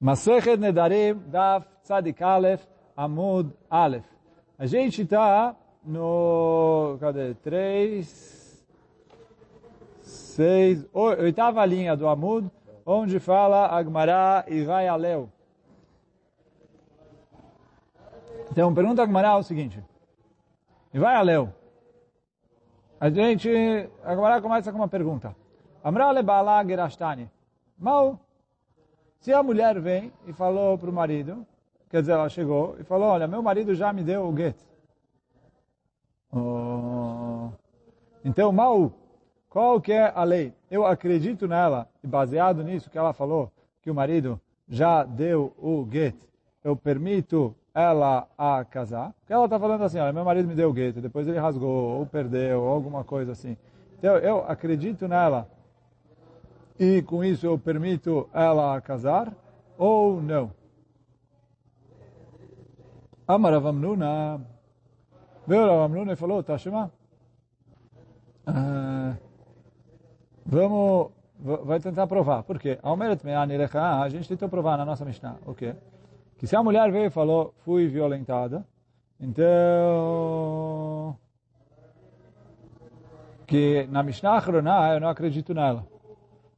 Masechet Nedarim, Daf Tzadik Aleph, Amud Aleph. A gente está no, cadê? Três, seis, oitava linha do Amud, onde fala Agmará e vai Aleu. Então, pergunta Agmará é o seguinte. E vai Aleu. A gente, Agmará começa com uma pergunta. Amra lebala gerashtani. Mal. Se a mulher vem e falou para o marido, quer dizer, ela chegou e falou, olha, meu marido já me deu o get. Oh. Então, mal, qual que é a lei? Eu acredito nela, e baseado nisso que ela falou, que o marido já deu o get, eu permito ela a casar. Porque ela está falando assim, olha, meu marido me deu o get, depois ele rasgou, ou perdeu, ou alguma coisa assim. Então, eu acredito nela e com isso eu permito ela casar ou não. Amaravamnuna, veio Ravamnuna e falou, Tashima, uh, vamos, vai tentar provar. Por quê? A gente tentou provar na nossa Mishnah, o quê? Que se a mulher veio e falou, fui violentada, então, que na Mishnah Achroná eu não acredito nela.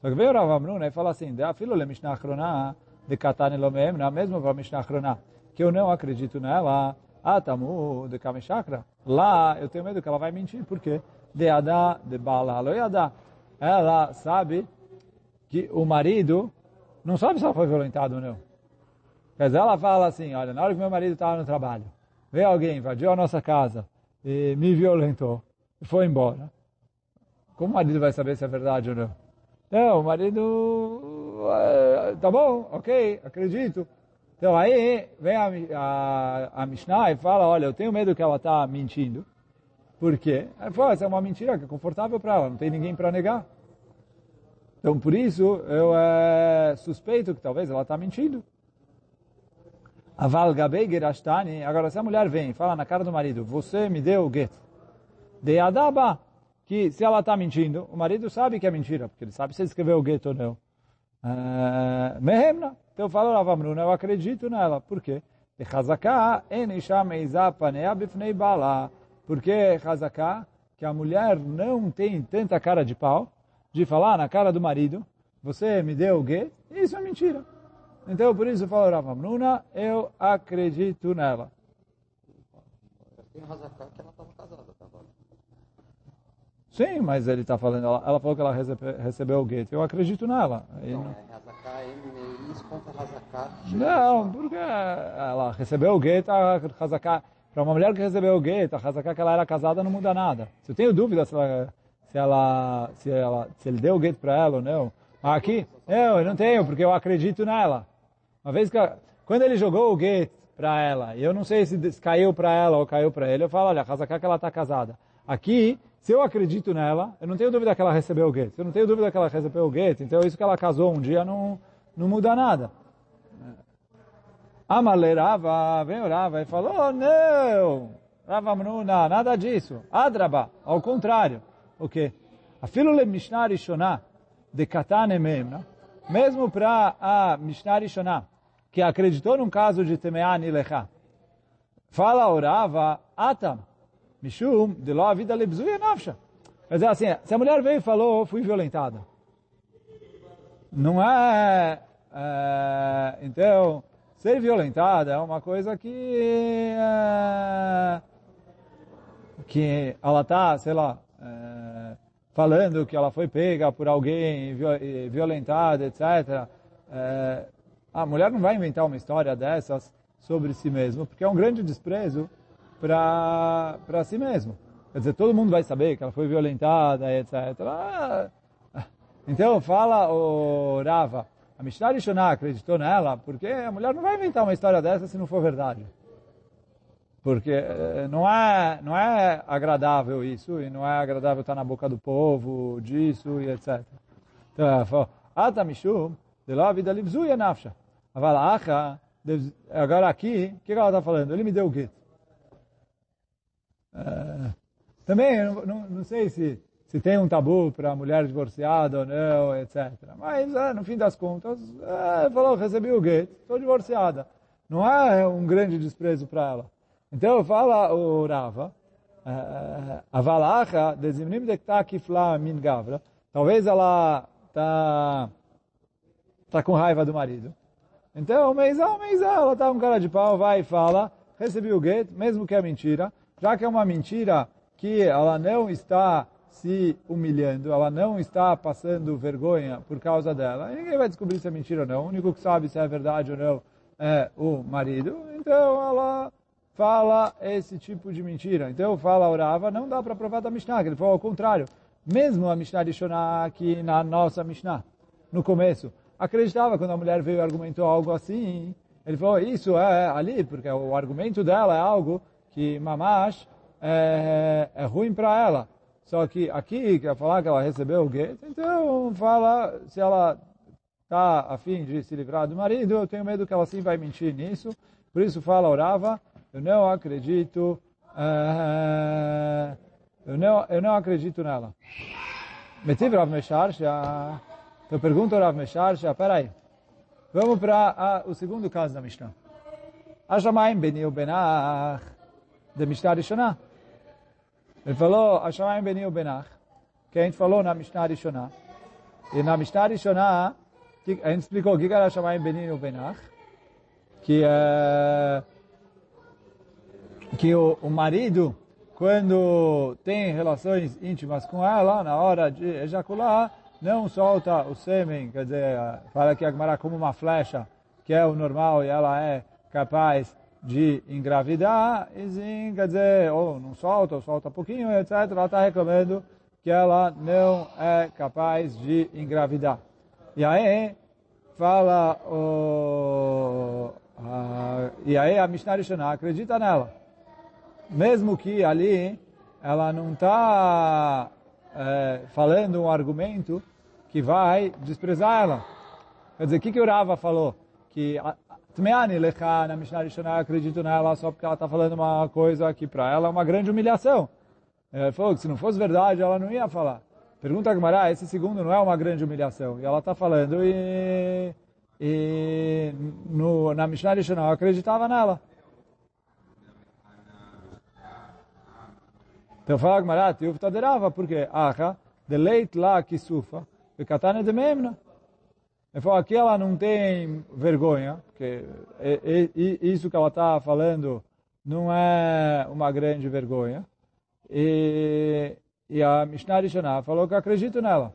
Só que veio o Rav e fala assim, afilo le Mishnah Achroná, de Katane Lomem, na mesma para Mishnah Achroná, que eu não acredito nela, Atamu de Kamishakra, lá eu tenho medo que ela vai mentir, por quê? De Adá, de Bala, Loiadá. Ela sabe que o marido não sabe se ela foi violentada ou não. Dizer, ela fala assim, olha, na hora que meu marido estava no trabalho, veio alguém, invadiu a nossa casa e me violentou e foi embora. Como o marido vai saber se é verdade ou não? Não, o marido, tá bom, ok, acredito. Então aí vem a, a, a Mishnah e fala, olha, eu tenho medo que ela está mentindo. Por quê? Ela fala, essa é uma mentira que é confortável para ela, não tem ninguém para negar. Então por isso eu é, suspeito que talvez ela está mentindo. Aval. Agora se a mulher vem e fala na cara do marido, você me deu o get. De adaba que se ela está mentindo, o marido sabe que é mentira, porque ele sabe se escreveu o gueto ou não. Uh, Mehemna. Então fala Ravamruna, eu acredito nela. Por quê? Porque Hazaká, que a mulher não tem tanta cara de pau, de falar na cara do marido, você me deu o gueto, isso é mentira. Então por isso fala Ravamruna, eu acredito nela. Tem Hazaká que ela Sim, mas ele está falando, ela, ela, falou que ela recebe, recebeu o gueto. Eu acredito nela. Não, não... é Hazaká. Não, porque ela recebeu o gueto, a Hazaká... Para uma mulher que recebeu o gueto, a Hazaká que ela era casada não muda nada. Se eu tenho dúvida se ela, se ela, se ela, se ele deu o gueto para ela ou não. Aqui, não, eu não tenho, porque eu acredito nela. Uma vez que, quando ele jogou o gueto para ela, e eu não sei se caiu para ela ou caiu para ele, eu falo, olha, a Hazaká que ela está casada. Aqui, se eu acredito nela, eu não tenho dúvida que ela recebeu o gueto. Se eu não tenho dúvida que ela recebeu o gueto, então isso que ela casou um dia não, não muda nada. Amalerava, vem orava e falou, oh, não, Rava Mnuna, nada disso. Adraba, ao contrário. O quê? A filo Mishnah Rishoná, de Katane Memna, mesmo para a Mishnah Rishoná, que acreditou num caso de Temean Ilecha, fala orava, Atam, Mishum, de lá a vida lebzuia nafsha. Quer dizer assim, se a mulher veio e falou, fui violentada. Não é, é, então, ser violentada é uma coisa que, é, que ela está, sei lá, é, falando que ela foi pega por alguém, violentada, etc. É, a mulher não vai inventar uma história dessas sobre si mesma, porque é um grande desprezo para si mesmo. Quer dizer, todo mundo vai saber que ela foi violentada, etc. Ah, então fala o Rava, a Mishnah Rishoná acreditou nela, porque a mulher não vai inventar uma história dessa se não for verdade. Porque eh, não é, não é agradável isso, e não é agradável estar na boca do povo, disso e etc. Então ela falou, Ata Mishum, de lá vida livzuya nafsha. Agora aqui, o que ela está falando? Ele me deu o gueto. Uh, também, não, não, não, sei se, se tem um tabu para mulher divorciada ou não, etc. Mas, é, no fim das contas, é, falou, recebi o get, estou divorciada. Não é um grande desprezo para ela. Então, fala o Rava, a valacha, dezimnim de kifla min gavra, talvez ela está tá com raiva do marido. Então, meizão, meizão, ela tá com cara de pau, vai e fala, recebi o get, mesmo que é mentira, já que é uma mentira que ela não está se humilhando, ela não está passando vergonha por causa dela, ninguém vai descobrir se é mentira ou não, o único que sabe se é verdade ou não é o marido, então ela fala esse tipo de mentira. Então fala orava, não dá para provar da Mishnah, que ele falou ao contrário. Mesmo a Mishnah de Shonah na nossa Mishnah, no começo, acreditava quando a mulher veio e argumentou algo assim, ele falou, isso é ali, porque o argumento dela é algo que mamash é, é ruim para ela. Só que aqui, quer falar que ela recebeu o get, então fala, se ela está a fim de se livrar do marido, eu tenho medo que ela sim vai mentir nisso. Por isso fala, orava, eu não acredito, uh, eu, não, eu não acredito nela. Metiv Rav Mesharsha, pergunto ao Rav Mesharsha, peraí, vamos para o segundo caso da Mishnah. Ashamaim Benil Benach, de Mishnah Rishonah. Ele falou, Ashamaim Benil Benach, que a gente falou na Mishnah Rishonah. E na Mishnah Rishonah, a gente explicou o que era Ashamaim Benil Benach, que. Uh, que o, o marido, quando tem relações íntimas com ela, na hora de ejacular, não solta o sêmen, quer dizer, fala que Agmará como uma flecha, que é o normal e ela é capaz de engravidar, e quer dizer, ou não solta, ou solta pouquinho, etc. Ela está reclamando que ela não é capaz de engravidar. E aí, fala o... A, e aí a Mishnah Rishonah acredita nela mesmo que ali ela não está é, falando um argumento que vai desprezar ela. Quer dizer, o que, que o Rava falou? Que Tmeani lecha na Mishnah acredito nela só porque ela está falando uma coisa que para ela é uma grande humilhação. Ele falou que se não fosse verdade, ela não ia falar. Pergunta a Gemara, esse segundo não é uma grande humilhação. E ela está falando e, e no, na Mishnah Rishonah eu acreditava nela. Então fala Gmará, Tiuf Taderava, porque Acha, deleit lá que sufa, e Katane de Memna. Ele falou, aqui ela não tem vergonha, porque isso que ela está falando não é uma grande vergonha. E, e a Mishnah Rishonah falou que acredito nela.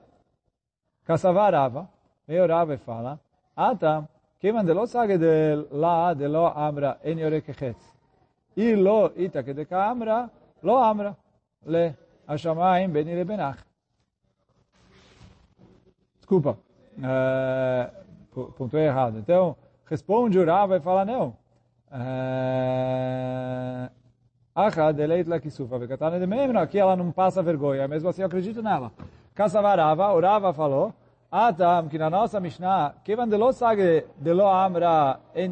Kassavarava, meio Rava fala, ah tá, quem mandou sabe de lá, de lo amra, en yorekechetz. E lo ita que de amra, lo amra le Uh, pontuei errado. Então, responde o Rav e fala, não. Achad eleit la kisufa vekatane de memra, aqui ela não passa vergonha, mesmo assim eu acredito nela. Kasavarava, o Rava falou, Atam, que na nossa Mishnah, Kevan de lo sage de lo amra en.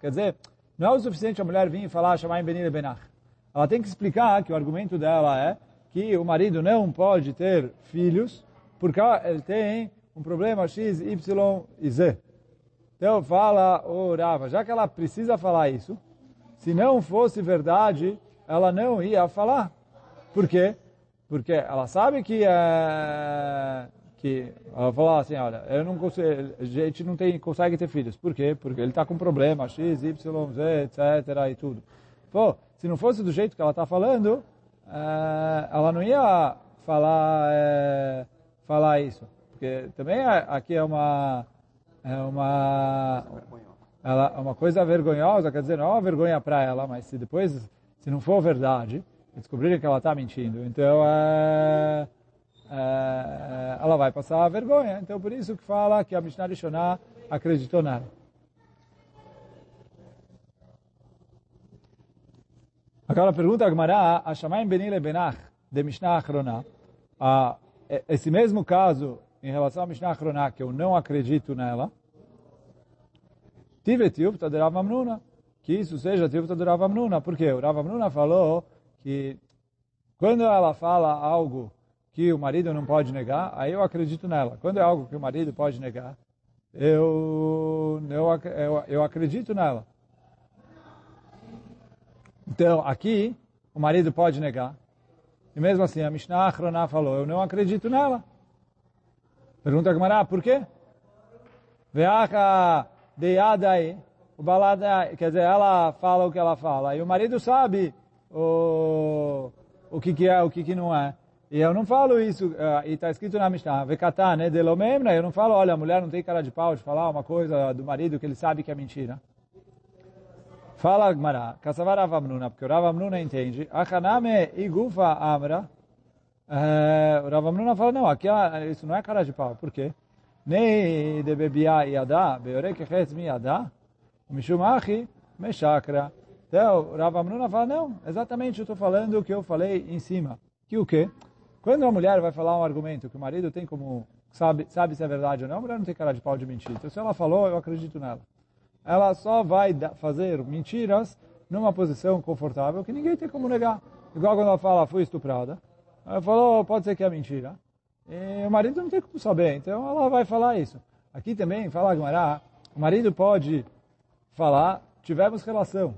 Quer dizer, não é o suficiente a mulher vir e falar Shamayim Beni Lebenach ela tem que explicar que o argumento dela é que o marido não pode ter filhos porque ele tem um problema X, Y e Z. Então fala o Rava, já que ela precisa falar isso, se não fosse verdade, ela não ia falar. Por quê? Porque ela sabe que é que ela fala assim, olha, eu não consigo, a gente não tem, consegue ter filhos. Por quê? Porque ele está com problema X, Y, Z, etc. e tudo. Pô, se não fosse do jeito que ela está falando, é, ela não ia falar, é, falar isso. Porque também aqui é uma, é uma, ela, é uma coisa vergonhosa, quer dizer, não é uma vergonha para ela, mas se depois, se não for verdade, descobrirem que ela está mentindo, então é, é, ela vai passar a vergonha. Então por isso que fala que a Mishnah Rishonah acreditou nela. Agora pergunta a Gemara, a Shamaim Benile Benach, de Mishnah Achronah, esse mesmo caso em relação a Mishnah Achronah, que eu não acredito nela, Tive Tiufta de Rav Amnuna, que isso seja Tiufta de Rav Amnuna, porque o Rav Amnuna falou que quando ela fala algo que o marido não pode negar, aí eu acredito nela. Quando é algo que o marido pode negar, eu, eu, eu, eu acredito nela. Então, aqui, o marido pode negar. E mesmo assim, a Mishnah Achroná falou, eu não acredito nela. Pergunta a Gemara, por quê? Veacha deyadai, o balada, quer dizer, ela fala o que ela fala, e o marido sabe o, o que, que é, o que, que não é. E eu não falo isso, uh, e está escrito na Mishnah, vekatá, né, delomemna, eu não falo, olha, a mulher não tem cara de pau de falar uma coisa do marido que ele sabe que é mentira. Fala Gmará, Kassavar Avamnuna, porque o Ravamnuna entende, Achaname igufa amra, uh, o Ravamnuna fala, não, aqui isso não é cara de pau, por quê? Nei de bebia yada, beorek mi yada, mishum achi, meshakra. Então, Rav Amnuna fala, não, exatamente eu estou falando o que eu falei em cima. Que o quê? Quando uma mulher vai falar um argumento que o marido tem como, sabe, sabe se é verdade ou não, a mulher não tem cara de pau de mentir. Então, se ela falou, eu acredito nela. Ela só vai fazer mentiras numa posição confortável que ninguém tem como negar. Igual quando ela fala, fui estuprada. Ela falou, pode ser que é mentira. E o marido não tem como saber, então ela vai falar isso. Aqui também, fala Gumará, o marido pode falar, tivemos relação.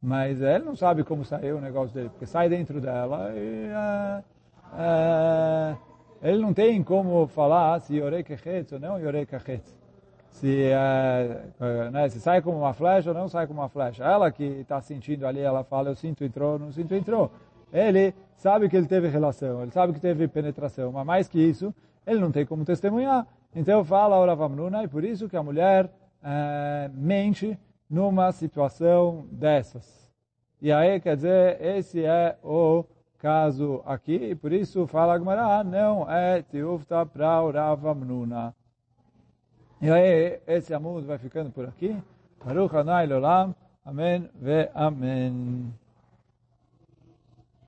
Mas ele não sabe como saiu o negócio dele, porque sai dentro dela e uh, uh, ele não tem como falar se yorei kechetz ou não yorei kechetz. Se, uh, né, se sai como uma flecha ou não sai como uma flecha. Ela que está sentindo ali, ela fala, eu sinto entrou, não sinto entrou. Ele sabe que ele teve relação, ele sabe que teve penetração, mas mais que isso, ele não tem como testemunhar. Então fala a Oravamnuna, e por isso que a mulher mente numa situação dessas. E aí, quer dizer, esse é o caso aqui, e por isso fala Agmará, não é tiufta para Uravamnuna. E aí, esse amor vai ficando por aqui. Baruch Hanai Lolam. Amém ve Amém.